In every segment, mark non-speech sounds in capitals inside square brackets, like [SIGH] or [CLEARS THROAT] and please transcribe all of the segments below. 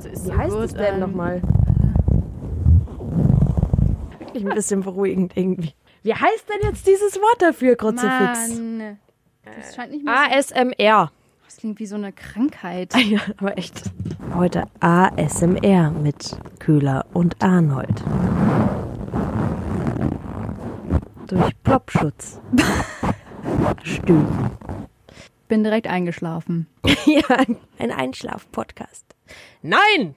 sich Wie heißt es denn an. nochmal? Wirklich ein bisschen beruhigend irgendwie. Wie heißt denn jetzt dieses Wort dafür, Kruzifix? Mann. Das scheint nicht mehr. ASMR. Das klingt wie so eine Krankheit. [LAUGHS] Ja, aber echt. Heute ASMR mit Köhler und Arnold. Durch Plopschutz. [LAUGHS] Stöhnen. Bin direkt eingeschlafen. [LAUGHS] Ja, ein Einschlaf-Podcast. Nein!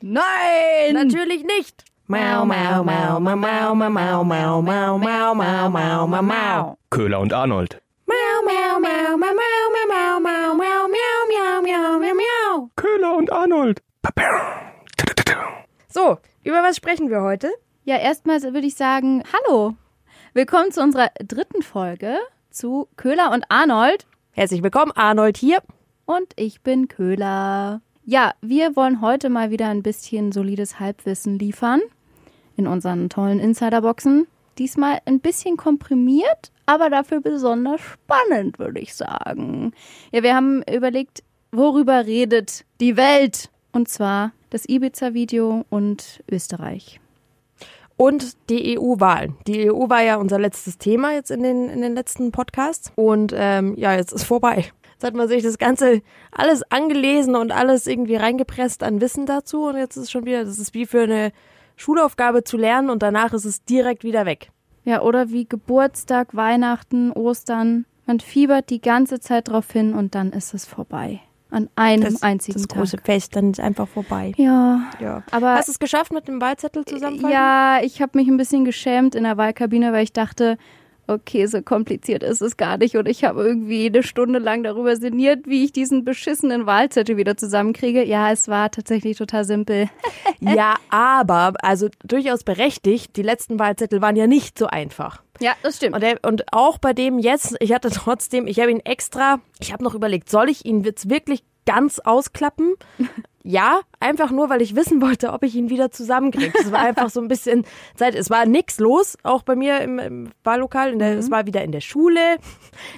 Nein! Natürlich nicht! Mau, mau, mau, mau, mau, mau, mau, mau, mau, mau, mau, mau, mau, mau. Köhler und Arnold. Mau, mau, mau, mau, mau, mau, mau, mau, mau, miau, miau, miau, miau. Köhler und Arnold. So, über was sprechen wir heute? Ja, erstmal würde ich sagen, hallo. Willkommen zu unserer dritten Folge zu Köhler und Arnold. Herzlich willkommen, Arnold hier. Und ich bin Köhler. Ja, wir wollen heute mal wieder ein bisschen solides Halbwissen liefern in unseren tollen Insiderboxen. Diesmal ein bisschen komprimiert, aber dafür besonders spannend, würde ich sagen. Ja, wir haben überlegt, worüber redet die Welt? Und zwar das Ibiza-Video und Österreich. Und die EU-Wahlen. Die EU war ja unser letztes Thema jetzt in den, in den letzten Podcasts. Und ähm, ja, jetzt ist vorbei. Jetzt hat man sich das Ganze alles angelesen und alles irgendwie reingepresst an Wissen dazu. Und jetzt ist es schon wieder, das ist wie für eine Schulaufgabe zu lernen und danach ist es direkt wieder weg. Ja, oder wie Geburtstag, Weihnachten, Ostern. Man fiebert die ganze Zeit drauf hin und dann ist es vorbei. An einem Das, einzigen das Tag. große Fest, dann ist einfach vorbei. Ja, Ja. aber Hast du es geschafft mit dem Wahlzettel zusammenfassen? ja, ich habe mich ein bisschen geschämt in der Wahlkabine, weil ich dachte, okay, so kompliziert ist es gar nicht. Und ich habe irgendwie eine Stunde lang darüber sinniert, wie ich diesen beschissenen Wahlzettel wieder zusammenkriege. Ja, es war tatsächlich total simpel. [LAUGHS] Ja, aber, also durchaus berechtigt, die letzten Wahlzettel waren ja nicht so einfach. Ja, das stimmt. Und, der, und auch bei dem jetzt, ich hatte trotzdem, ich habe ihn extra, ich habe noch überlegt, soll ich ihn jetzt wirklich ganz ausklappen? Ja, einfach nur, weil ich wissen wollte, ob ich ihn wieder zusammenkriege. Es war einfach so ein bisschen Zeit. Es war nix los, auch bei mir im, im Wahllokal. Der, Mhm. Es war wieder in der Schule,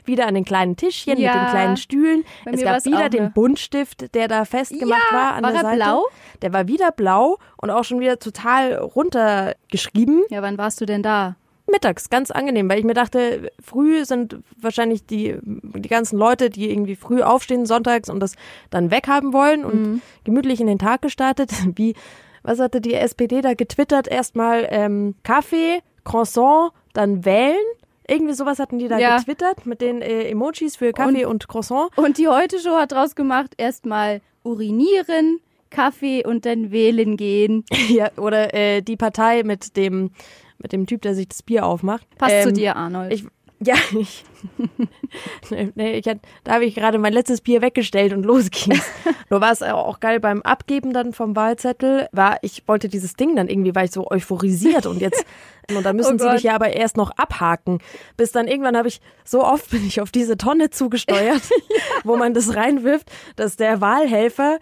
wieder an den kleinen Tischchen mit Ja. den kleinen Stühlen. Bei es gab wieder den? Buntstift, der da festgemacht Ja, war an war der er Seite. blau? Der war wieder blau und auch schon wieder total runtergeschrieben. Ja, wann warst du denn da? Mittags, ganz angenehm, weil ich mir dachte, früh sind wahrscheinlich die, die ganzen Leute, die irgendwie früh aufstehen sonntags und das dann weghaben wollen und Mhm. gemütlich in den Tag gestartet. [LAUGHS] Wie, was hatte die SPD da getwittert? Erstmal ähm, Kaffee, Croissant, dann wählen. Irgendwie sowas hatten die da Ja. getwittert mit den äh, Emojis für Kaffee und, Croissant. Und die Heute-Show hat draus gemacht, erstmal urinieren, Kaffee und dann wählen gehen. [LAUGHS] ja, oder äh, die Partei mit dem, mit dem Typ, der sich das Bier aufmacht. Passt zu Ähm, dir, Arnold. Ich, ja, [LAUGHS] ich, [LAUGHS] nee, hat- da habe ich gerade mein letztes Bier weggestellt und los ging's. [LAUGHS] Nur war es auch geil beim Abgeben dann vom Wahlzettel, war, ich wollte dieses Ding dann irgendwie, war ich so euphorisiert und jetzt, [LAUGHS] und dann müssen Oh sie dich ja aber erst noch abhaken. Bis dann irgendwann habe ich, so oft bin ich auf diese Tonne zugesteuert, wo man das reinwirft, dass der Wahlhelfer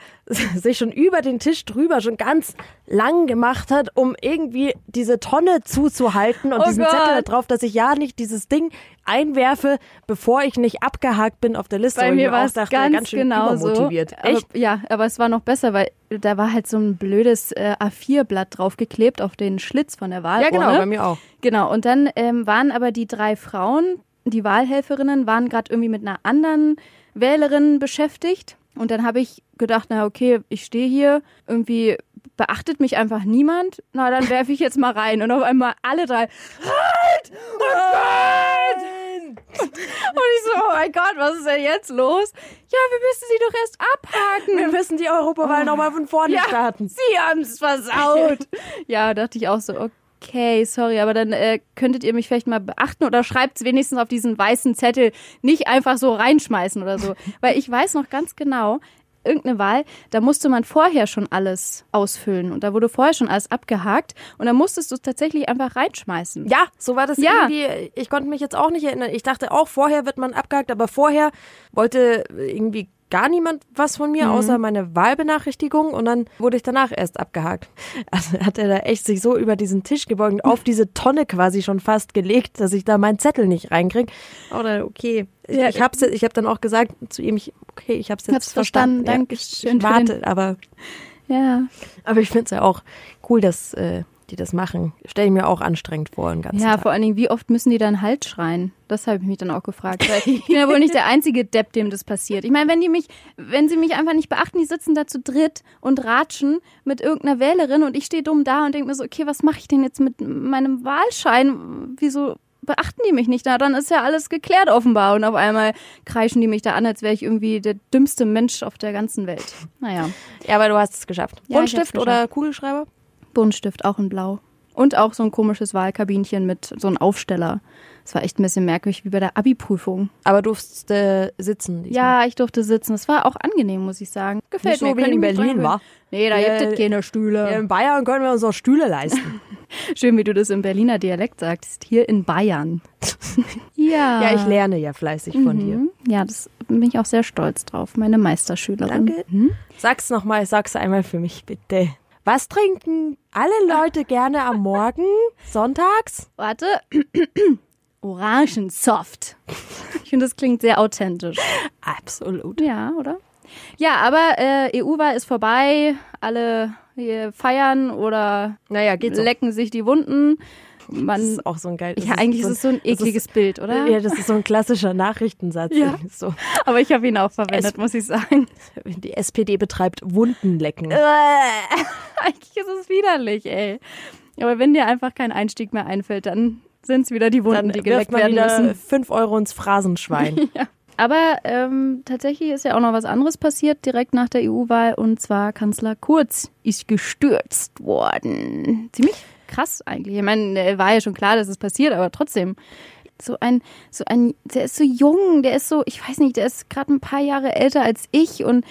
sich schon über den Tisch drüber schon ganz lang gemacht hat, um irgendwie diese Tonne zuzuhalten und Oh diesen Gott. Zettel da drauf, dass ich ja nicht dieses Ding einwerfe, bevor ich nicht abgehakt bin auf der Liste. Bei ich mir war es dachte, ganz, schön genau so. übermotiviert. Aber, Echt? ja, aber es war noch besser, weil da war halt so ein blödes äh, A4-Blatt draufgeklebt auf den Schlitz von der Wahlurne. Ja, genau, bei mir auch. Genau, und dann ähm, waren aber die drei Frauen, die Wahlhelferinnen, waren gerade irgendwie mit einer anderen Wählerin beschäftigt. Und dann habe ich gedacht, na okay, ich stehe hier, irgendwie beachtet mich einfach niemand. Na, dann werfe ich jetzt mal rein. Und auf einmal alle drei, halt! Oh Gott! Und ich so, oh mein Gott, was ist denn jetzt los? Ja, wir müssen sie doch erst abhaken. Wir müssen die Europawahl noch nochmal von vorne Ja, starten. Sie haben es versaut. [LAUGHS] ja, dachte ich auch so, okay, sorry, aber dann äh, könntet ihr mich vielleicht mal beachten oder schreibt es wenigstens auf diesen weißen Zettel, nicht einfach so reinschmeißen oder so. [LAUGHS] Weil ich weiß noch ganz genau, irgendeine Wahl, da musste man vorher schon alles ausfüllen und da wurde vorher schon alles abgehakt und da musstest du es tatsächlich einfach reinschmeißen. Ja, so war das Ja. irgendwie. Ich konnte mich jetzt auch nicht erinnern. Ich dachte auch, vorher wird man abgehakt, aber vorher wollte irgendwie gar niemand was von mir, außer meine Wahlbenachrichtigung und dann wurde ich danach erst abgehakt. [LAUGHS] Also hat er da echt sich so über diesen Tisch gebeugt und auf diese Tonne quasi schon fast gelegt, dass ich da meinen Zettel nicht reinkriege. Oder okay, ich, Ja. ich hab's, ich habe dann auch gesagt zu ihm, ich, okay, ich hab's jetzt Hab's verstanden, Ja, danke ich, schön ich für den- warte, aber Ja. aber ich finde es ja auch cool, dass äh, die das machen. Stelle ich mir auch anstrengend vor, den ganzen Ja, Tag. vor allen Dingen, wie oft müssen die dann Halt schreien? Das habe ich mich dann auch gefragt. [LAUGHS] Ich bin ja wohl nicht der einzige Depp, dem das passiert. Ich meine, wenn die mich, wenn sie mich einfach nicht beachten, die sitzen da zu dritt und ratschen mit irgendeiner Wählerin und ich stehe dumm da und denke mir so, okay, was mache ich denn jetzt mit meinem Wahlschein? Wieso beachten die mich nicht? Na, dann ist ja alles geklärt offenbar und auf einmal kreischen die mich da an, als wäre ich irgendwie der dümmste Mensch auf der ganzen Welt. Naja, Ja, aber du hast es geschafft. Ja, Buntstift oder Kugelschreiber? Buntstift auch in Blau. Und auch so ein komisches Wahlkabinchen mit so einem Aufsteller. Das war echt ein bisschen merkwürdig, wie bei der Abi-Prüfung. Aber durfst äh, sitzen. diesmal. Ja, ich durfte sitzen. Es war auch angenehm, muss ich sagen. Gefällt Nicht so mir. wie Kann in Berlin, gewöhnen. wa? Nee, da gibt es keine Stühle. Ja, in Bayern können wir uns auch Stühle leisten. [LAUGHS] Schön, wie du das im Berliner Dialekt sagst. Hier in Bayern. [LAUGHS] ja. ja, ich lerne ja fleißig von dir. Mhm. Ja, das bin ich auch sehr stolz drauf. Meine Meisterschülerin. Danke. Mhm. Sag's nochmal, sag's einmal für mich, bitte. Was trinken alle Leute gerne am Morgen, sonntags? Warte. [CLEARS THROAT] Orangensoft. Ich finde, das klingt sehr authentisch. Absolut. Ja, oder? Ja, aber äh, EU-Wahl ist vorbei. Alle feiern oder Naja, lecken sich die Wunden. Das Man, ist auch so ein geil. das ja, eigentlich ist es so ein das ist- ekliges Bild, oder? Ja, das ist so ein klassischer Nachrichtensatz. Ja. So, Aber ich habe ihn auch verwendet, muss ich sagen. die SPD betreibt Wundenlecken. Äh, [LAUGHS] eigentlich ist es widerlich, ey. Aber wenn dir einfach kein Einstieg mehr einfällt, dann sind es wieder die Wunden, Dann die geleckt werden müssen. fünf Euro ins Phrasenschwein. [LAUGHS] Aber ähm, tatsächlich ist ja auch noch was anderes passiert direkt nach der EU-Wahl und zwar Kanzler Kurz ist gestürzt worden. Ziemlich krass eigentlich. Ich meine, war ja schon klar, dass es passiert, aber trotzdem. So ein, so ein, der ist so jung, der ist so, ich weiß nicht, der ist gerade ein paar Jahre älter als ich und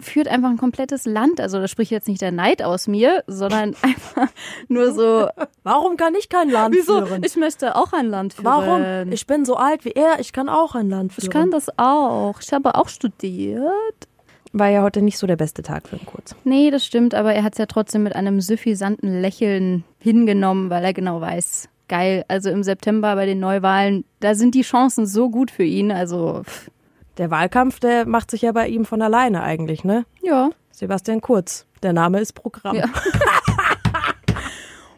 führt einfach ein komplettes Land. Also da spricht jetzt nicht der Neid aus mir, sondern [LAUGHS] einfach nur so, Warum kann ich kein Land wieso, führen? ich möchte auch ein Land führen. Warum? Ich bin so alt wie er, ich kann auch ein Land führen. ich kann das auch. Ich habe auch studiert. War ja heute nicht so der beste Tag für ihn kurz. Nee, das stimmt, aber er hat es ja trotzdem mit einem suffisanten Lächeln hingenommen, weil er genau weiß, geil, also im September bei den Neuwahlen, da sind die Chancen so gut für ihn, also pff, Der Wahlkampf, der macht sich ja bei ihm von alleine eigentlich, ne? ja. Sebastian Kurz. Der Name ist Programm. Ja. [LAUGHS]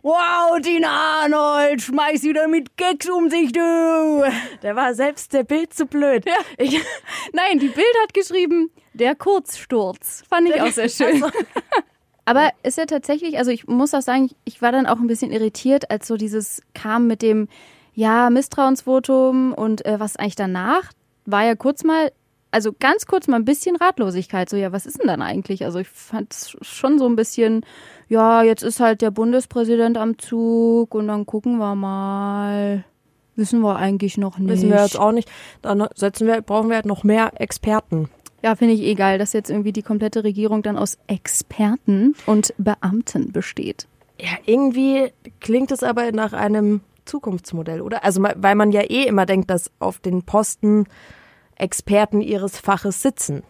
Wow, Tina Arnold, schmeiß wieder mit Gags um sich, du. Der war selbst der Bild zu blöd. Ja. Ich, [LAUGHS] Nein, die Bild hat geschrieben, der Kurzsturz. Fand ich auch sehr schön. [LAUGHS] [LAUGHS] Aber ist ja tatsächlich, also ich muss auch sagen, ich, ich war dann auch ein bisschen irritiert, als so dieses kam mit dem, ja, Misstrauensvotum und äh, was eigentlich danach, war ja kurz mal, also ganz kurz mal ein bisschen Ratlosigkeit. So, ja, was ist denn dann eigentlich? Also ich fand es schon so ein bisschen, ja, jetzt ist halt der Bundespräsident am Zug und dann gucken wir mal. Wissen wir eigentlich noch nicht. wissen wir jetzt auch nicht. Dann setzen wir, brauchen wir halt noch mehr Experten. Ja, finde ich eh geil, dass jetzt irgendwie die komplette Regierung dann aus Experten und Beamten besteht. Ja, irgendwie klingt es aber nach einem Zukunftsmodell, oder? Also, weil man ja eh immer denkt, dass auf den Posten Experten ihres Faches sitzen.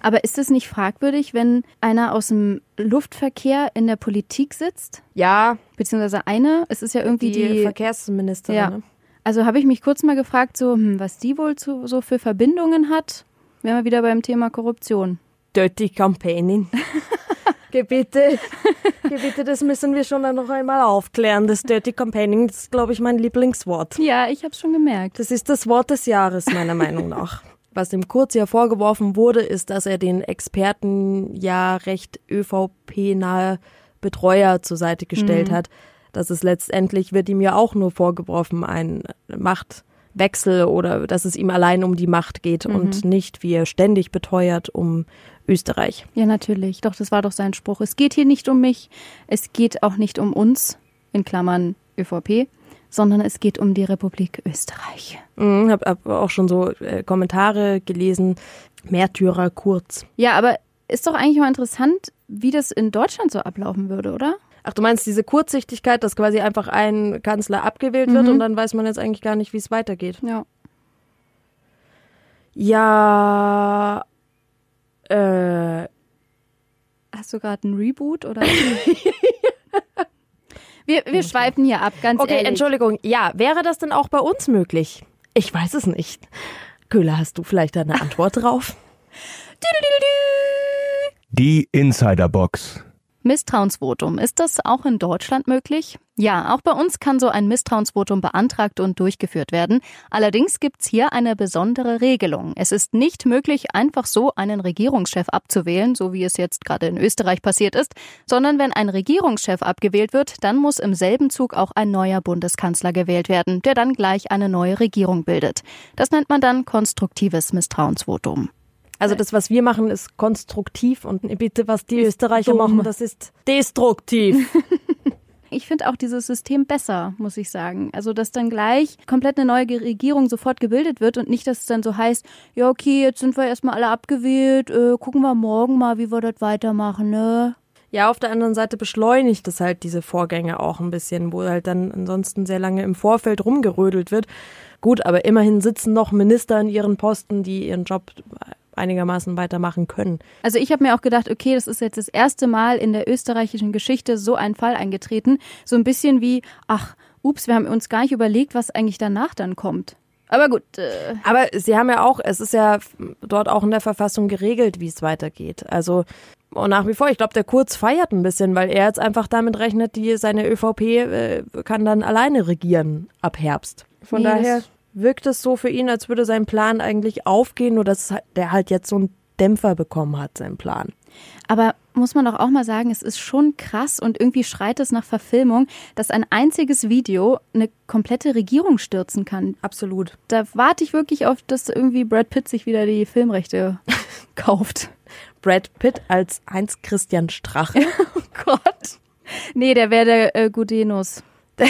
Aber ist es nicht fragwürdig, wenn einer aus dem Luftverkehr in der Politik sitzt? Ja, Beziehungsweise eine? Es ist ja irgendwie die, die. Verkehrsministerin. Ja. Ne? also habe ich mich kurz mal gefragt, so, hm, was die wohl zu, so für Verbindungen hat. Wären wir wieder beim Thema Korruption. Dirty Campaigning. [LAUGHS] Gebiete, [LAUGHS] Gebiete, das müssen wir schon noch einmal aufklären. Das Dirty Campaigning, das ist, glaube ich, mein Lieblingswort. Ja, ich habe es schon gemerkt. Das ist das Wort des Jahres, meiner Meinung nach. Was dem Kurz ja vorgeworfen wurde, ist, dass er den Experten ja recht ÖVP-nahe Betreuer zur Seite gestellt hat. Das ist letztendlich, wird ihm ja auch nur vorgeworfen, ein Machtwechsel oder dass es ihm allein um die Macht geht und nicht, wie er ständig beteuert, um Österreich. Ja, natürlich. Doch, das war doch sein Spruch. Es geht hier nicht um mich, es geht auch nicht um uns, in Klammern ÖVP, sondern es geht um die Republik Österreich. Mhm, hab, hab auch schon so äh, Kommentare gelesen. Märtyrer Kurz. Ja, aber ist doch eigentlich mal interessant, wie das in Deutschland so ablaufen würde, oder? Ach, du meinst diese Kurzsichtigkeit, dass quasi einfach ein Kanzler abgewählt wird Mhm. und dann weiß man jetzt eigentlich gar nicht, wie es weitergeht. Ja. Ja, Äh, Hast du gerade einen Reboot oder? [LAUGHS] wir, wir schweifen hier ab, ganz okay, ehrlich. Entschuldigung. Ja, wäre das denn auch bei uns möglich? Ich weiß es nicht. Köhler, hast du vielleicht eine Antwort drauf? [LAUGHS] Die Insiderbox. Misstrauensvotum. Ist das auch in Deutschland möglich? Ja, auch bei uns kann so ein Misstrauensvotum beantragt und durchgeführt werden. Allerdings gibt's hier eine besondere Regelung. Es ist nicht möglich, einfach so einen Regierungschef abzuwählen, so wie es jetzt gerade in Österreich passiert ist, sondern wenn ein Regierungschef abgewählt wird, dann muss im selben Zug auch ein neuer Bundeskanzler gewählt werden, der dann gleich eine neue Regierung bildet. Das nennt man dann konstruktives Misstrauensvotum. Also das, was wir machen, ist konstruktiv und bitte, was die Österreicher dumm. machen, das ist destruktiv. [LAUGHS] Ich finde auch dieses System besser, muss ich sagen. Also, dass dann gleich komplett eine neue Regierung sofort gebildet wird und nicht, dass es dann so heißt, ja, okay, jetzt sind wir erstmal alle abgewählt, äh, gucken wir morgen mal, wie wir das weitermachen, ne? Ja, auf der anderen Seite beschleunigt es halt diese Vorgänge auch ein bisschen, wo halt dann ansonsten sehr lange im Vorfeld rumgerödelt wird. Gut, aber immerhin sitzen noch Minister in ihren Posten, die ihren Job einigermaßen weitermachen können. Also ich habe mir auch gedacht, okay, das ist jetzt das erste Mal in der österreichischen Geschichte so ein Fall eingetreten. So ein bisschen wie, ach, ups, wir haben uns gar nicht überlegt, was eigentlich danach dann kommt. Aber gut. Äh, Aber sie haben ja auch, es ist ja dort auch in der Verfassung geregelt, wie es weitergeht. Also und nach wie vor, ich glaube, der Kurz feiert ein bisschen, weil er jetzt einfach damit rechnet, die seine ÖVP äh, kann dann alleine regieren ab Herbst. Von Nee, daher das- wirkt es so für ihn, als würde sein Plan eigentlich aufgehen, nur dass halt- der halt jetzt so einen Dämpfer bekommen hat, sein Plan. aber muss man doch auch mal sagen, es ist schon krass und irgendwie schreit es nach Verfilmung, dass ein einziges Video eine komplette Regierung stürzen kann. Absolut. Da warte ich wirklich auf, dass irgendwie Brad Pitt sich wieder die Filmrechte [LAUGHS] kauft. Brad Pitt als Heinz Christian Strache. [LAUGHS] Oh Gott. Nee, der wäre der äh, Gudenus. [LAUGHS]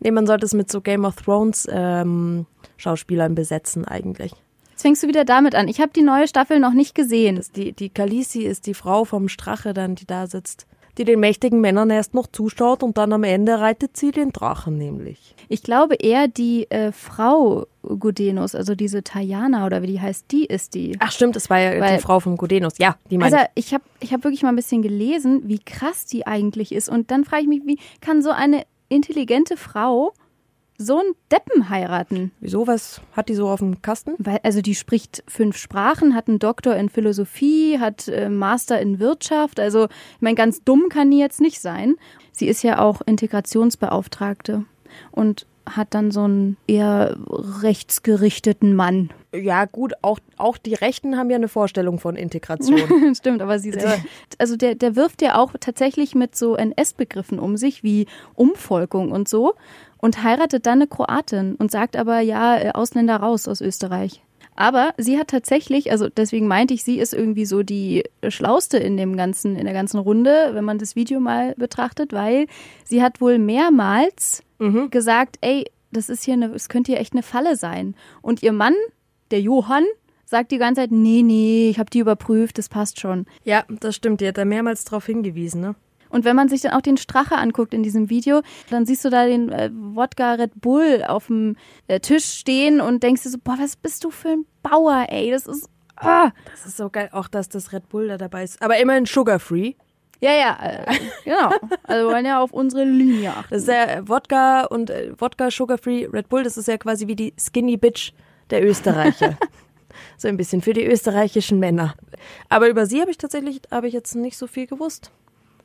nee, man sollte es mit so Game of Thrones ähm, Schauspielern besetzen eigentlich. Jetzt fängst du wieder damit an. Ich habe die neue Staffel noch nicht gesehen. Das, die, die Khaleesi ist die Frau vom Strache dann, die da sitzt. Die den mächtigen Männern erst noch zuschaut und dann am Ende reitet sie den Drachen nämlich. Ich glaube eher die äh, Frau Gudenus, also diese Tajana oder wie die heißt, die ist die. Ach stimmt, es war ja Weil- die Frau von Gudenus. Ja, die meine Also ich habe ich hab wirklich mal ein bisschen gelesen, wie krass die eigentlich ist. Und dann frage ich mich, wie kann so eine intelligente Frau so einen Deppen heiraten? Wieso, was hat die so auf dem Kasten? Weil, also die spricht fünf Sprachen, hat einen Doktor in Philosophie, hat äh, Master in Wirtschaft. Also, ich meine, ganz dumm kann die jetzt nicht sein. Sie ist ja auch Integrationsbeauftragte und hat dann so einen eher rechtsgerichteten Mann. Ja gut, auch, auch die Rechten haben ja eine Vorstellung von Integration. [LAUGHS] Stimmt, aber sie selber, also der, der wirft ja auch tatsächlich mit so NS-Begriffen um sich, wie Umvolkung und so, und heiratet dann eine Kroatin und sagt aber, ja, äh, Ausländer raus aus Österreich. Aber sie hat tatsächlich, also deswegen meinte ich, sie ist irgendwie so die Schlauste in dem ganzen, in der ganzen Runde, wenn man das Video mal betrachtet, weil sie hat wohl mehrmals gesagt, ey, das ist hier eine, es könnte hier echt eine Falle sein. Und ihr Mann, der Johann, sagt die ganze Zeit, nee, nee, ich habe die überprüft, das passt schon. ja, das stimmt, die hat da mehrmals drauf hingewiesen, ne? Und wenn man sich dann auch den Strache anguckt in diesem Video, dann siehst du da den äh, Wodka Red Bull auf dem äh, Tisch stehen und denkst dir so, boah, was bist du für ein Bauer, ey, das ist, ah. Das ist so geil, auch dass das Red Bull da dabei ist. Aber immerhin sugar-free. Ja, ja, äh, [LAUGHS] genau. Also wir wollen ja auf unsere Linie achten. Das ist ja Wodka und äh, Wodka Sugar-Free Red Bull, das ist ja quasi wie die Skinny Bitch der Österreicher. [LAUGHS] so ein bisschen für die österreichischen Männer. Aber über sie habe ich tatsächlich, habe ich jetzt nicht so viel gewusst.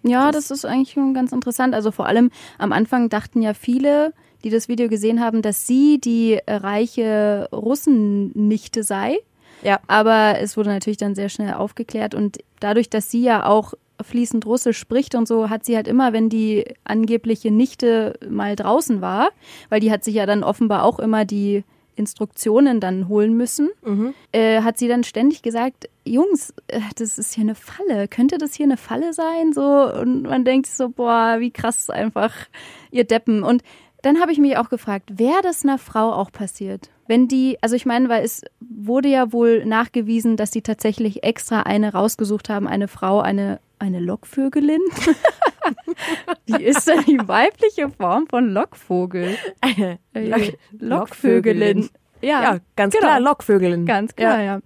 Ja, das ist eigentlich schon ganz interessant. Also vor allem am Anfang dachten ja viele, die das Video gesehen haben, dass sie die äh, reiche Russennichte sei. Ja. Aber es wurde natürlich dann sehr schnell aufgeklärt und dadurch, dass sie ja auch fließend Russisch spricht und so, hat sie halt immer, wenn die angebliche Nichte mal draußen war, weil die hat sich ja dann offenbar auch immer die Instruktionen dann holen müssen, äh, hat sie dann ständig gesagt, Jungs, äh, das ist hier eine Falle. Könnte das hier eine Falle sein? So und man denkt sich so, boah, wie krass einfach ihr Deppen. Und dann habe ich mich auch gefragt, wäre das einer Frau auch passiert? Wenn die, also ich meine, weil es wurde ja wohl nachgewiesen, dass die tatsächlich extra eine rausgesucht haben, eine Frau, eine, eine Lockvögelin. [LAUGHS] Wie ist denn die weibliche Form von Lockvogel? Äh, Lockvögelin. Ja, Ja, ganz genau. klar, Lockvögelin. Ganz klar, ja.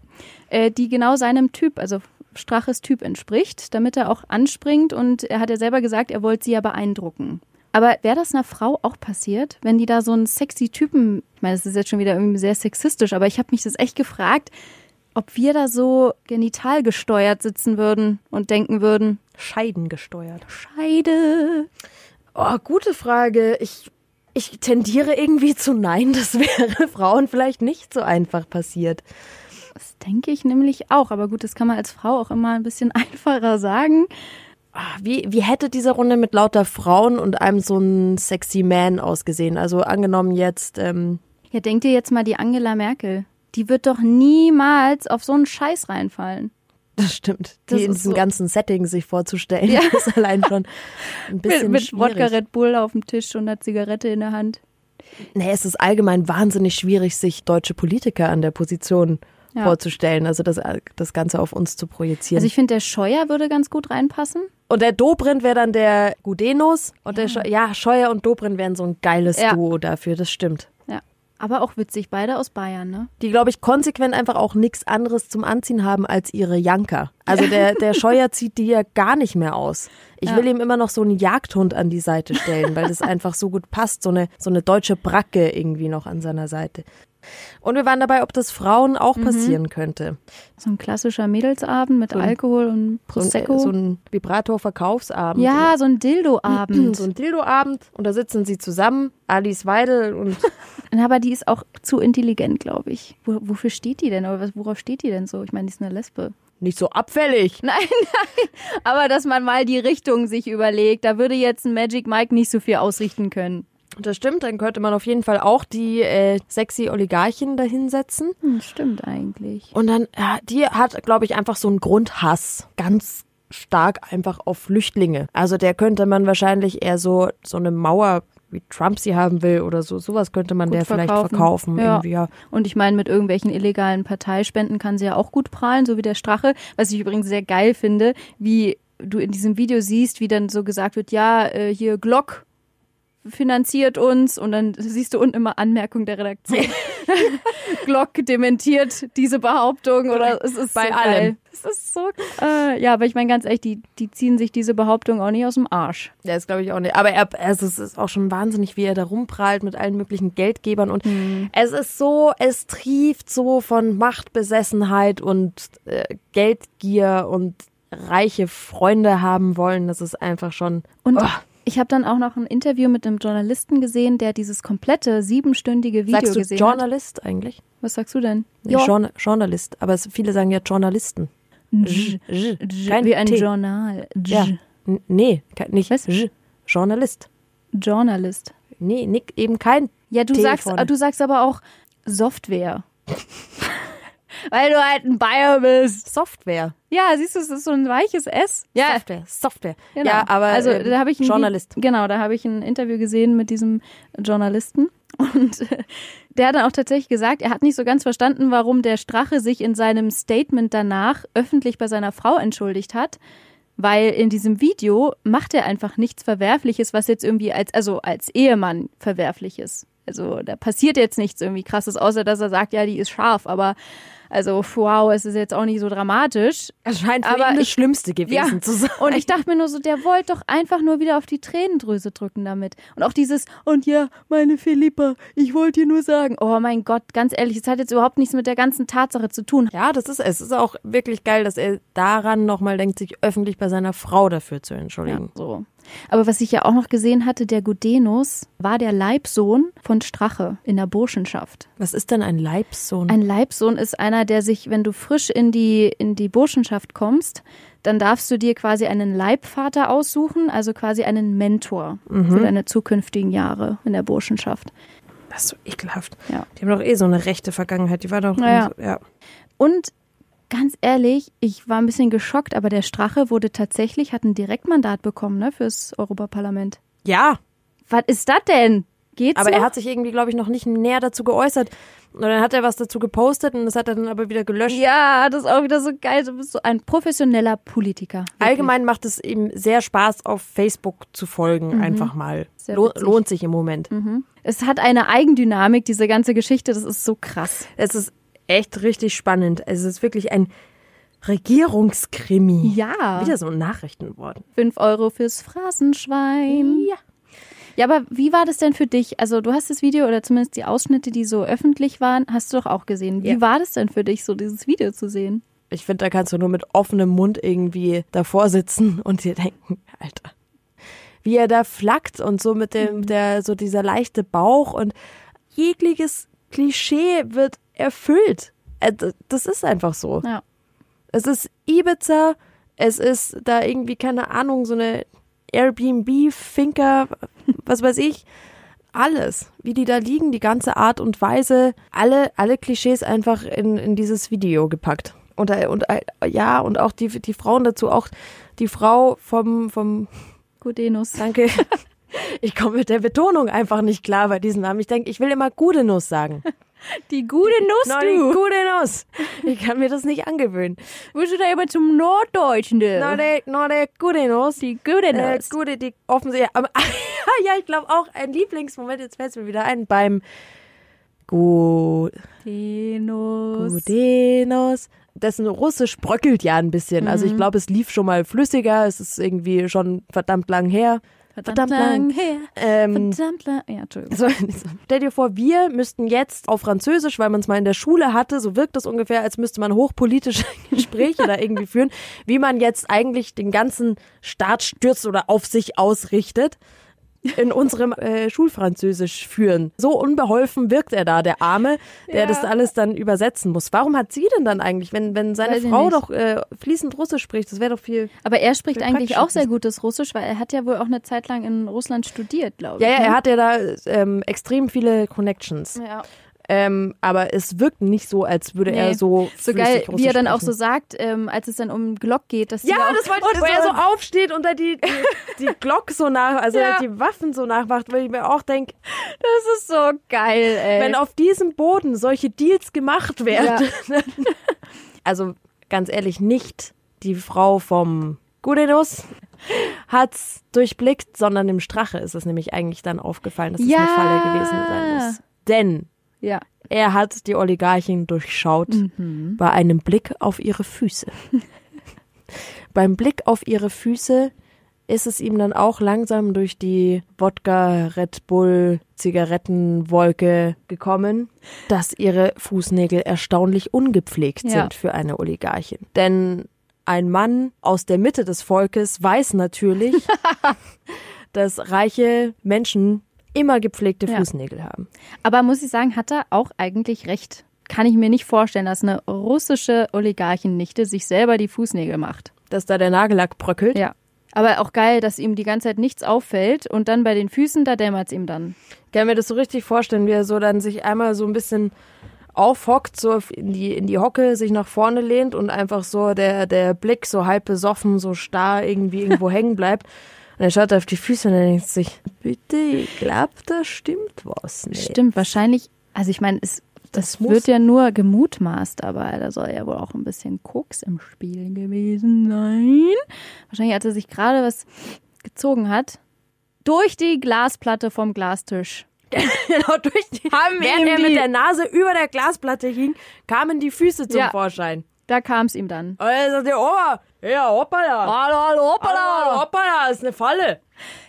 äh, die genau seinem Typ, also Straches Typ entspricht, damit er auch anspringt. Und er hat ja selber gesagt, er wollte sie ja beeindrucken. Aber wäre das einer Frau auch passiert, wenn die da so einen sexy Typen, ich meine, das ist jetzt schon wieder irgendwie sehr sexistisch, aber ich habe mich das echt gefragt, ob wir da so genital gesteuert sitzen würden und denken würden, Scheiden gesteuert. Scheide. Oh, gute Frage. Ich, ich tendiere irgendwie zu nein. Das wäre [LAUGHS] Frauen vielleicht nicht so einfach passiert. Das denke ich nämlich auch. Aber gut, das kann man als Frau auch immer ein bisschen [LAUGHS] einfacher sagen. Ah, Wie, wie hätte diese Runde mit lauter Frauen und einem so ein sexy Man ausgesehen? Also angenommen jetzt, ähm, Ja, denk dir jetzt mal die Angela Merkel. Die wird doch niemals auf so einen Scheiß reinfallen. das stimmt, die Das in diesem so- ganzen Setting sich vorzustellen, Ja. [LAUGHS] ist allein schon ein Mit, bisschen mit schwierig. Wodka Red Bull auf dem Tisch und einer Zigarette in der Hand. Nee, es ist allgemein wahnsinnig schwierig, sich deutsche Politiker an der Position Ja. vorzustellen, also das, das Ganze auf uns zu projizieren. Also ich finde, der Scheuer würde ganz gut reinpassen. und der Dobrindt wäre dann der Gudenus und der Scheu ja, Scheuer und Dobrindt wären so ein geiles Ja. Duo dafür, das stimmt. Aber auch witzig, beide aus Bayern, ne? Die, glaube ich, konsequent einfach auch nichts anderes zum Anziehen haben als ihre Janker. Also der, der Scheuer [LAUGHS] zieht die ja gar nicht mehr aus. Ich Ja. will ihm immer noch so einen Jagdhund an die Seite stellen, weil das [LAUGHS] einfach so gut passt. So eine, so eine deutsche Bracke irgendwie noch an seiner Seite. Und wir waren dabei, ob das Frauen auch Mhm. passieren könnte. So ein klassischer Mädelsabend mit So ein- Alkohol und So ein, Prosecco. so ein Vibrator-Verkaufsabend. ja, so ein Dildo-Abend. [CLEARS THROAT] So ein Dildo-Abend. Und da sitzen sie zusammen, Alice Weidel und [LAUGHS] Aber die ist auch zu intelligent, glaube ich. Wo, wofür steht die denn? Oder worauf steht die denn so? Ich meine, die ist eine Lesbe. nicht so abfällig. [LAUGHS] Nein, nein. Aber dass man mal die Richtung sich überlegt, da würde jetzt ein Magic Mike nicht so viel ausrichten können. Das stimmt, dann könnte man auf jeden Fall auch die äh, sexy Oligarchin dahinsetzen. Hm, stimmt eigentlich. Und dann, ja, die hat, glaube ich, einfach so einen Grundhass. Ganz stark einfach auf Flüchtlinge. Also der könnte man wahrscheinlich eher so, so eine Mauer, wie Trump sie haben will oder so, sowas könnte man Gut der vielleicht verkaufen. verkaufen. Ja. Irgendwie, ja. Und ich meine, mit irgendwelchen illegalen Parteispenden kann sie ja auch gut prahlen, so wie der Strache. Was ich übrigens sehr geil finde, wie du in diesem Video siehst, wie dann so gesagt wird, ja, äh, hier Glock finanziert uns und dann siehst du unten immer Anmerkung der Redaktion. [LAUGHS] [LAUGHS] Glock dementiert diese Behauptung oder es ist Bei so allem. Geil. Es ist so äh, ja, aber ich meine ganz ehrlich, die die ziehen sich diese Behauptung auch nicht aus dem Arsch. Der ist, glaube ich, auch nicht. Aber er, also es ist auch schon wahnsinnig, wie er da rumprallt mit allen möglichen Geldgebern. Und es ist so, es trieft so von Machtbesessenheit und äh, Geldgier und reiche Freunde haben wollen. Das ist einfach schon. Und Oh. Ich habe dann auch noch ein Interview mit einem Journalisten gesehen, der dieses komplette siebenstündige Video Sagst du gesehen hat. Journalist eigentlich? Was sagst du denn? Nee, Journa- Journalist. Aber es, viele sagen ja Journalisten. J- J- J- wie ein T. Journal. Ja. Nee, nicht Was? Journalist. Journalist. Nee, nick, eben kein. Ja, du T sagst, vorne. du sagst aber auch Software. [LAUGHS] Weil du halt ein Bayer bist. Software. Ja, siehst du, es ist so ein weiches S. Ja, Software. Software. genau. Ja, aber also ähm, da habe ich ein Journalist. Vi- Genau, da habe ich ein Interview gesehen mit diesem Journalisten [LAUGHS] und äh, der hat dann auch tatsächlich gesagt, er hat nicht so ganz verstanden, warum der Strache sich in seinem Statement danach öffentlich bei seiner Frau entschuldigt hat. Weil in diesem Video macht er einfach nichts Verwerfliches, was jetzt irgendwie als, also als Ehemann verwerflich ist. Also da passiert jetzt nichts irgendwie krasses, außer dass er sagt, ja, die ist scharf, aber also wow, es ist jetzt auch nicht so dramatisch. Es scheint für Aber ihn das ich- Schlimmste gewesen Ja. zu sein. Und ich dachte mir nur so, der wollte doch einfach nur wieder auf die Tränendrüse drücken damit. Und auch dieses, und ja, meine Philippa, ich wollte dir nur sagen, oh mein Gott, ganz ehrlich, es hat jetzt überhaupt nichts mit der ganzen Tatsache zu tun. Ja, das ist es. Es ist auch wirklich geil, dass er daran nochmal denkt, sich öffentlich bei seiner Frau dafür zu Ja, entschuldigen. so. Aber was ich ja auch noch gesehen hatte, der Gudenus war der Leibsohn von Strache in der Burschenschaft. Was ist denn ein Leibsohn? Ein Leibsohn ist einer, der sich, wenn du frisch in die, in die Burschenschaft kommst, dann darfst du dir quasi einen Leibvater aussuchen, also quasi einen Mentor für deine zukünftigen Jahre in der Burschenschaft. das ist so ekelhaft. Ja. Die haben doch eh so eine rechte Vergangenheit. Die war doch. Naja. So, ja. Und ganz ehrlich, ich war ein bisschen geschockt, aber der Strache wurde tatsächlich, hat ein Direktmandat bekommen, ne, fürs Europaparlament. ja, Was ist das denn? Geht's aber noch? er hat sich irgendwie, glaube ich, noch nicht näher dazu geäußert. Und dann hat er was dazu gepostet und das hat er dann aber wieder gelöscht. ja, das ist auch wieder so geil. Du bist so ein professioneller Politiker. Wirklich. Allgemein macht es ihm sehr Spaß, auf Facebook zu folgen, einfach mal. Mhm. Sehr Lo witzig. lohnt sich im Moment. Es hat eine Eigendynamik, diese ganze Geschichte, das ist so krass. Es ist echt richtig spannend. Es ist wirklich ein Regierungskrimi. Ja. Wieder so ein Nachrichtenwort. Fünf Euro fürs Phrasenschwein. Ja. Ja, aber wie war das denn für dich? Also du hast das Video oder zumindest die Ausschnitte, die so öffentlich waren, hast du doch auch gesehen. Wie Ja. war das denn für dich, so dieses Video zu sehen? Ich finde, da kannst du nur mit offenem Mund irgendwie davor sitzen [LAUGHS] und dir denken, Alter, wie er da flackt und so mit dem, der, so dieser leichte Bauch und jegliches Klischee wird erfüllt. Äh, Das ist einfach so. Ja. Es ist Ibiza, es ist da irgendwie, keine Ahnung, so eine Airbnb-Finker, was weiß ich. Alles, wie die da liegen, die ganze Art und Weise, alle, alle Klischees einfach in, in dieses Video gepackt. Und, äh, und äh, ja, und auch die, die Frauen dazu, auch die Frau vom, vom, Gudenus. danke, [LAUGHS] ich komme mit der Betonung einfach nicht klar bei diesem Namen. Ich denke, ich will immer gute Nuss sagen. [LAUGHS] Die gute Nuss, No, die gute Nuss. Ich kann mir das nicht angewöhnen. Willst du da immer zum Norddeutschen? du? No, der, no, der gute Nuss. die gute Äh, Nuss. gute, die offensichtlich. [LAUGHS] Ja, ich glaube auch ein Lieblingsmoment, jetzt fällt es mir wieder ein, beim Gu- Gudenus. Gudenos. Dessen Russisch bröckelt ja ein bisschen. Also ich glaube, es lief schon mal flüssiger. Es ist irgendwie schon verdammt lang her. Verdammt, verdammt lang. lang her. Ähm, Verdammt lang. Ja, Entschuldigung. so, stell dir vor, wir müssten jetzt auf Französisch, weil man es mal in der Schule hatte, so wirkt das ungefähr, als müsste man hochpolitische [LAUGHS] Gespräche da irgendwie führen, wie man jetzt eigentlich den ganzen Staat stürzt oder auf sich ausrichtet. In unserem äh, Schulfranzösisch führen. So unbeholfen wirkt er da, der Arme, der Ja. das alles dann übersetzen muss. Warum hat sie denn dann eigentlich, wenn, wenn seine Weiß Frau doch äh, fließend Russisch spricht, das wäre doch viel. Aber er spricht eigentlich auch sehr gutes Russisch, weil er hat ja wohl auch eine Zeit lang in Russland studiert, glaube Ja, ich. ja, er ne? hat ja da ähm, extrem viele Connections. Ja. Ähm, aber es wirkt nicht so, als würde er Nee. so So flüssig geil, wie er dann auch so sagt, ähm, als es dann um Glock geht, dass Ja, auch, das wollte ich, [LAUGHS] wo er so- so aufsteht und da die, die, die [LAUGHS] Glock so nach, also Ja. die Waffen so nachmacht, weil ich mir auch denke, das ist so geil, ey. wenn auf diesem Boden solche Deals gemacht werden. [LAUGHS] also ganz ehrlich, nicht die Frau vom Gudenus hat's durchblickt, sondern dem Strache ist es nämlich eigentlich dann aufgefallen, dass es Ja. eine Falle gewesen sein muss. Denn ja. Er hat die Oligarchin durchschaut bei einem Blick auf ihre Füße. [LAUGHS] Beim Blick auf ihre Füße ist es ihm dann auch langsam durch die Wodka, Red Bull, Zigarettenwolke gekommen, dass ihre Fußnägel erstaunlich ungepflegt Ja. sind für eine Oligarchin. Denn ein Mann aus der Mitte des Volkes weiß natürlich, [LAUGHS] dass reiche Menschen immer gepflegte Ja. Fußnägel haben. Aber muss ich sagen, hat er auch eigentlich recht. Kann ich mir nicht vorstellen, dass eine russische Oligarchennichte sich selber die Fußnägel macht. dass da der Nagellack bröckelt. Ja. Aber auch geil, dass ihm die ganze Zeit nichts auffällt und dann bei den Füßen, da dämmert's ihm dann. Ich kann mir das so richtig vorstellen, wie er so dann sich einmal so ein bisschen aufhockt, so in die, in die Hocke, sich nach vorne lehnt und einfach so der, der Blick so halb besoffen, so starr irgendwie irgendwo [LAUGHS] hängen bleibt. Und er schaut auf die Füße und er denkt sich, bitte, ich glaube, da stimmt was nicht. Stimmt, wahrscheinlich, also ich meine, es, das, Das wird ja nur gemutmaßt, aber da soll ja wohl auch ein bisschen Koks im Spiel gewesen sein. Wahrscheinlich, als er sich gerade was gezogen hat, durch die Glasplatte vom Glastisch. [LAUGHS] Genau, durch die, Haben während er mit der Nase über der Glasplatte hing, kamen die Füße zum Ja. Vorschein. Da kam's ihm dann. Und er sagte, oh, ja, hoppala. Hallo, hallo, Hallo, hoppala, ist eine Falle.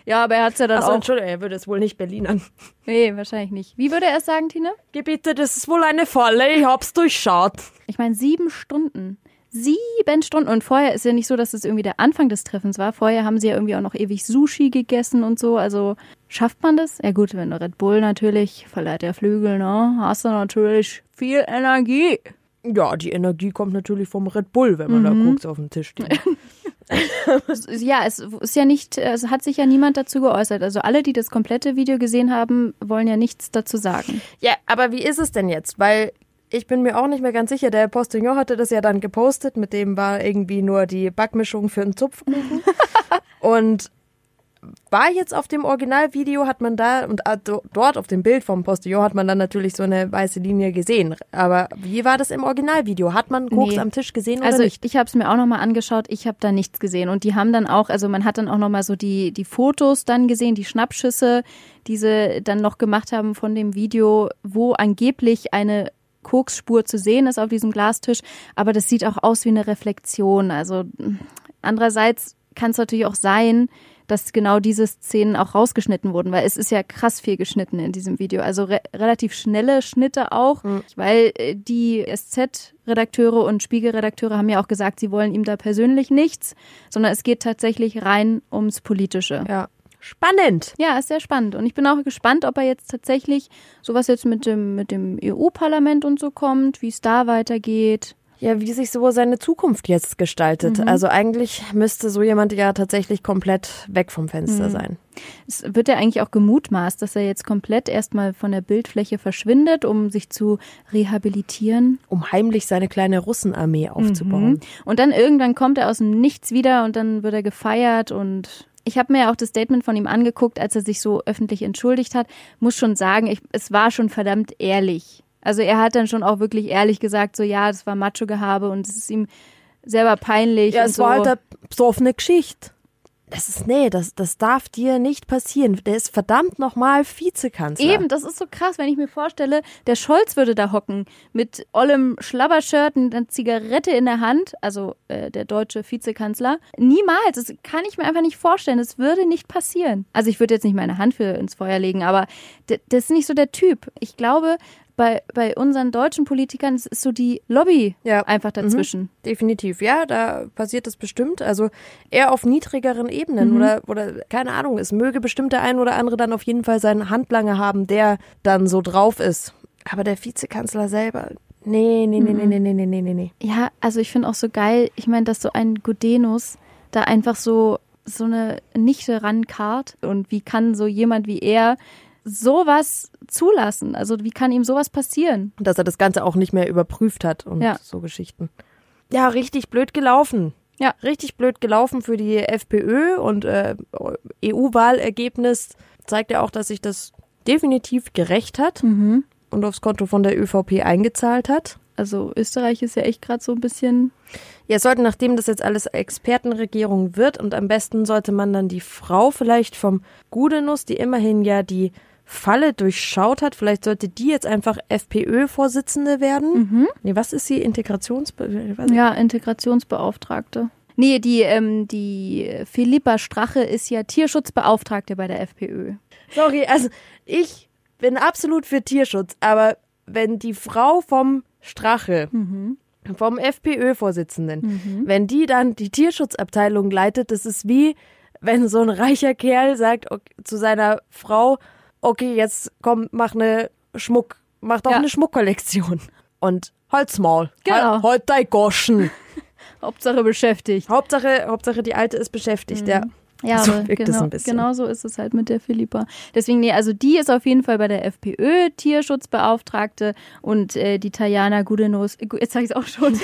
Ja, aber er hat's ja dann Achso, auch. Entschuldigung, er würde es wohl nicht Berlinern. [LAUGHS] Nee, wahrscheinlich nicht. Wie würde er es sagen, Tine? Gebitte, das ist wohl eine Falle, ich hab's durchschaut. Ich meine, sieben Stunden. Sieben Stunden. Und vorher ist ja nicht so, dass es irgendwie der Anfang des Treffens war. Vorher haben sie ja irgendwie auch noch ewig Sushi gegessen und so. Also schafft man das? Ja gut, wenn du Red Bull natürlich verleiht der Flügel, ne? Hast du natürlich viel Energie. Ja, die Energie kommt natürlich vom Red Bull, wenn man da guckt auf den Tisch [LAUGHS] steht. Ja, es ist ja nicht, es hat sich ja niemand dazu geäußert. Also alle, die das komplette Video gesehen haben, wollen ja nichts dazu sagen. ja, aber wie ist es denn jetzt? Weil ich bin mir auch nicht mehr ganz sicher. Der Postillon hatte das ja dann gepostet. Mit dem war irgendwie nur die Backmischung für einen Zupfkuchen. [LAUGHS] Und war jetzt auf dem Originalvideo, hat man da, und ah, do- dort auf dem Bild vom Postillon hat man dann natürlich so eine weiße Linie gesehen. Aber wie war das im Originalvideo? Hat man Koks Nee. am Tisch gesehen Also oder ich, nicht? ich habe es mir auch nochmal angeschaut, ich habe da nichts gesehen. Und die haben dann auch, also man hat dann auch nochmal so die, die Fotos dann gesehen, die Schnappschüsse, die sie dann noch gemacht haben von dem Video, wo angeblich eine Koksspur zu sehen ist auf diesem Glastisch, aber das sieht auch aus wie eine Reflexion. Also andererseits kann es natürlich auch sein, dass genau diese Szenen auch rausgeschnitten wurden, weil es ist ja krass viel geschnitten in diesem Video. Also re relativ schnelle Schnitte auch, mhm. weil äh, die SZ-Redakteure und Spiegelredakteure haben ja auch gesagt, sie wollen ihm da persönlich nichts, sondern es geht tatsächlich rein ums Politische. Ja. Spannend. Ja, ist sehr spannend. Und ich bin auch gespannt, ob er jetzt tatsächlich sowas jetzt mit dem, mit dem EU-Parlament und so kommt, wie es da weitergeht ja, wie sich so seine Zukunft jetzt gestaltet. Mhm. Also eigentlich müsste so jemand ja tatsächlich komplett weg vom Fenster mhm. sein. Es wird ja eigentlich auch gemutmaßt, dass er jetzt komplett erstmal von der Bildfläche verschwindet, um sich zu rehabilitieren. Um heimlich seine kleine Russenarmee aufzubauen. Mhm. Und dann irgendwann kommt er aus dem Nichts wieder und dann wird er gefeiert und ich habe mir ja auch das Statement von ihm angeguckt, als er sich so öffentlich entschuldigt hat. Muss schon sagen, ich, es war schon verdammt ehrlich. Also er hat dann schon auch wirklich ehrlich gesagt, so ja, das war Macho-Gehabe und es ist ihm selber peinlich. Ja, es so. war halt eine besoffene Geschichte. Das ist, nee, das, das darf dir nicht passieren. Der ist verdammt nochmal Vizekanzler. Eben, das ist so krass, wenn ich mir vorstelle, der Scholz würde da hocken mit ollem Schlabbershirt und einer Zigarette in der Hand, also äh, der deutsche Vizekanzler. Niemals, das kann ich mir einfach nicht vorstellen. Das würde nicht passieren. Also ich würde jetzt nicht meine Hand für ins Feuer legen, aber das ist nicht so der Typ. Ich glaube, bei, bei unseren deutschen Politikern ist so die Lobby ja. einfach mhm. dazwischen. Mhm. Definitiv, ja, da passiert das bestimmt. Also eher auf niedrigeren Ebenen mhm. oder, oder keine Ahnung, es möge bestimmt der ein oder andere dann auf jeden Fall seinen Handlanger haben, der dann so drauf ist. Aber der Vizekanzler selber, Nee, nee, nee, nee, nee, nee, nee, nee, nee. Ja, also ich finde auch so geil, ich meine, dass so ein Gudenus da einfach so so eine Nichte rankart und wie kann so jemand wie er sowas zulassen? Also wie kann ihm sowas passieren? Dass er das Ganze auch nicht mehr überprüft hat und ja. so Geschichten. Ja, richtig blöd gelaufen. Ja. Richtig blöd gelaufen für die FPÖ und äh, EU-Wahlergebnis zeigt ja auch, dass sich das definitiv gerecht hat mhm. und aufs Konto von der ÖVP eingezahlt hat. Also Österreich ist ja echt gerade so ein bisschen. Ja, es sollte, nachdem das jetzt alles Expertenregierung wird und am besten sollte man dann die Frau vielleicht vom Gudenus, die immerhin ja die Falle durchschaut hat. Vielleicht sollte die jetzt einfach FPÖ-Vorsitzende werden. Mhm. Nee, was ist sie? Integrationsbe ja, Integrationsbeauftragte. Nee, die, ähm, die Philippa Strache ist ja Tierschutzbeauftragte bei der FPÖ. Sorry, also ich bin absolut für Tierschutz, aber wenn die Frau vom Strache, mhm. vom FPÖ-Vorsitzenden, mhm. wenn die dann die Tierschutzabteilung leitet, das ist wie, wenn so ein reicher Kerl sagt okay, zu seiner Frau, okay, jetzt komm, mach eine Schmuck, mach doch ja. eine Schmuckkollektion. Und halt's Maul. Genau. Halt dein Goschen. [LAUGHS] Hauptsache beschäftigt. Hauptsache, Hauptsache die Alte ist beschäftigt, mhm. ja. Ja, so wirkt genau, genau so ist es halt mit der Philippa. Deswegen, nee, also die ist auf jeden Fall bei der FPÖ Tierschutzbeauftragte und äh, die Tajana Gudenus, äh, jetzt sag ich es auch schon, [LAUGHS]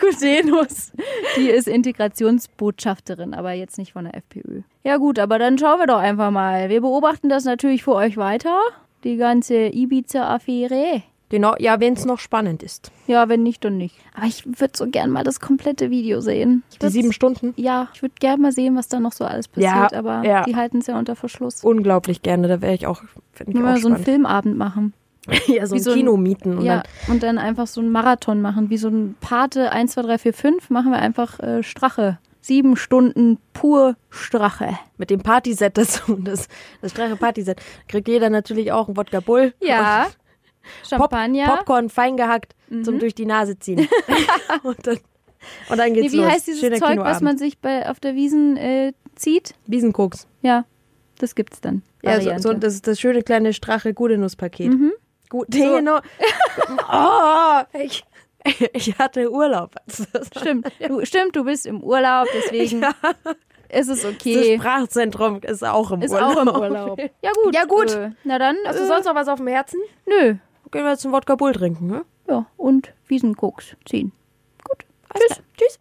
Gudenus, die ist Integrationsbotschafterin, aber jetzt nicht von der FPÖ. Ja gut, aber dann schauen wir doch einfach mal. Wir beobachten das natürlich für euch weiter, die ganze Ibiza-Affäre. Genau, ja, wenn es noch spannend ist. Ja, wenn nicht, dann nicht. Aber ich würde so gern mal das komplette Video sehen. Die sieben Stunden? Ja, ich würde gern mal sehen, was da noch so alles passiert. Ja, aber ja. die halten es ja unter Verschluss. Unglaublich gerne, da wäre ich auch. Ich Nur mal so einen Filmabend machen. [LAUGHS] ja, so ein so Kino mieten. Und ja, dann und dann einfach so einen Marathon machen. Wie so ein Pate 1, 2, 3, 4, 5 machen wir einfach äh, Strache. Sieben Stunden pur Strache. Mit dem Partyset dazu. Das, das Strache-Partyset. Kriegt jeder natürlich auch ein Wodka Bull. Ja. Champagner. Pop Popcorn fein gehackt mhm. zum durch die Nase ziehen. [LAUGHS] und, dann, und dann geht's nee, wie los. Wie heißt dieses Schöner Zeug, was man sich bei, auf der Wiesen äh, zieht? Wiesenkoks. Ja, das gibt's dann. Ja, so, so, das ist das schöne kleine strache Gudenuspaket. Mhm. Gut, [LAUGHS] so. [LAUGHS] oh, ich, [LAUGHS] ich hatte Urlaub. [LAUGHS] Stimmt, du, stimmt, du bist im Urlaub, deswegen [LAUGHS] ja. ist es okay. Das Sprachzentrum ist auch im ist Urlaub. Ist auch im Urlaub. Ja gut. Ja gut. Äh, na dann. Hast du äh, sonst noch was auf dem Herzen? Nö. Gehen wir jetzt zum Wodka Bull trinken, ne? Ja, und Wiesenkoks ziehen. Gut. Tschüss.